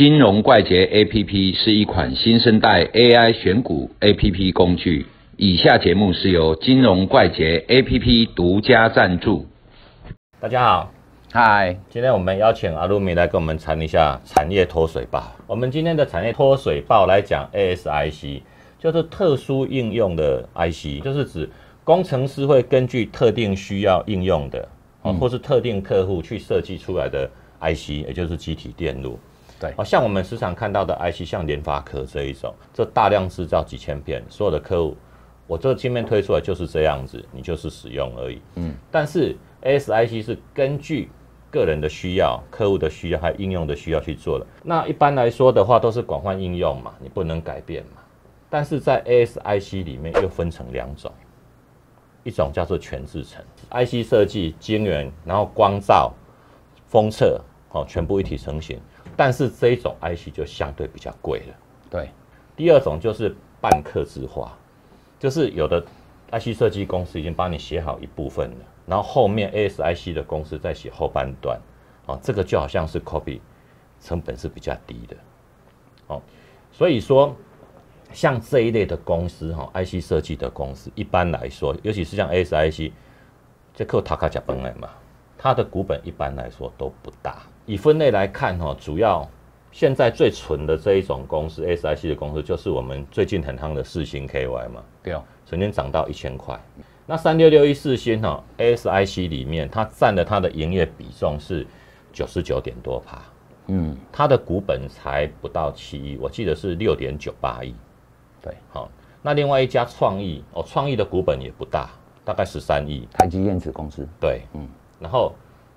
金融怪杰 APP 是一款新生代 AI 选股 APP 工具。以下节目是由金融怪杰 APP 独家赞助。大家好，嗨，今天我们邀请阿露米来跟我们谈一下产业脱水报。我们今天的产业脱水报来讲 ASIC，就是特殊应用的 IC，就是指工程师会根据特定需要应用的，哦，或是特定客户去设计出来的 IC，也就是机体电路。对好像我们时常看到的 IC，像联发科这一种，这大量制造几千片，所有的客户，我这个晶片推出来就是这样子，你就是使用而已。嗯，但是 ASIC 是根据个人的需要、客户的需要还有应用的需要去做的。那一般来说的话，都是广泛应用嘛，你不能改变嘛。但是在 ASIC 里面又分成两种，一种叫做全制程，IC 设计、晶圆，然后光照、封测，哦，全部一体成型。但是这一种 IC 就相对比较贵了。对，第二种就是半刻制化，就是有的 IC 设计公司已经帮你写好一部分了，然后后面 ASIC 的公司再写后半段，哦，这个就好像是 copy，成本是比较低的，哦，所以说像这一类的公司哈，IC 设计的公司，一般来说，尤其是像 ASIC，这靠塔卡加本来嘛，它的股本一般来说都不大。以分类来看哈，主要现在最纯的这一种公司，SIC 的公司，就是我们最近很夯的四星 KY 嘛，对哦，曾经涨到一千块。那三六六一四星哈，ASIC 里面它占的它的营业比重是九十九点多趴，嗯，它的股本才不到七亿，我记得是六点九八亿。对，好，那另外一家创意哦，创意的股本也不大，大概十三亿。台积电子公司，对，嗯，然后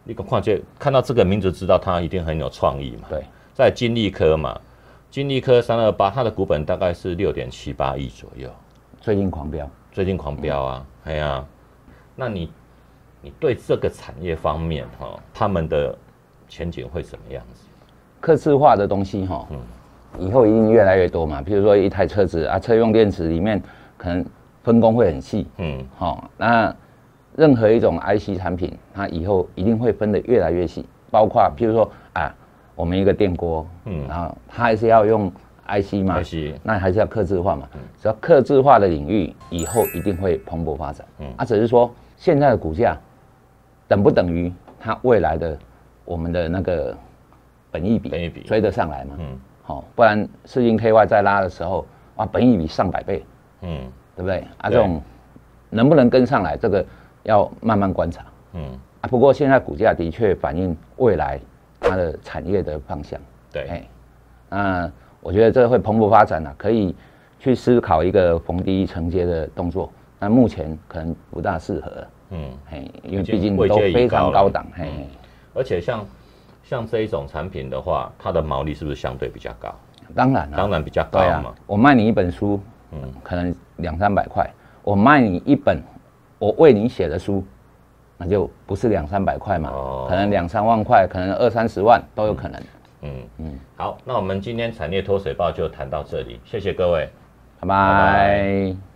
一个跨界看到这个名字，知道它一定很有创意嘛。对，在金利科嘛，金利科三二八，它的股本大概是六点七八亿左右，最近狂飙，最近狂飙啊，哎呀、那你你对这个产业方面哈、他们的前景会怎么样子？刻字化的东西哈，嗯。以后一定越来越多嘛。比如说一台车子啊，车用电池里面可能分工会很细，嗯，好、那任何一种 IC 产品，它以后一定会分得越来越细，包括譬如说啊，我们一个电锅，嗯，然后它还是要用 IC 嘛 IC 那还是要刻字化嘛。只要刻字化的领域，以后一定会蓬勃发展。嗯，啊，只是说现在的股价等不等于它未来的我们的那个本益比本益比追得上来嘛？嗯好、不然世金 KY 在拉的时候，哇，本益比上百倍，嗯对不对？啊，对这种能不能跟上来，这个要慢慢观察嗯，啊。不过现在股价的确反映未来它的产业的方向，对，哎，那我觉得这会蓬勃发展啊，可以去思考一个逢低承接的动作。那目前可能不大适合，嗯。嘿，因为毕竟都非常高档，嘿，嗯而且像像这一种产品的话，它的毛利是不是相对比较高？当然了，当然比较高对啊嘛。，我卖你一本书，嗯，可能两三百块，我卖你一本我为你写的书，那就不是两三百块嘛，哦可能两三万块，可能二三十万都有可能。嗯嗯，好，那我们今天产业脱水报就谈到这里，谢谢各位。拜拜。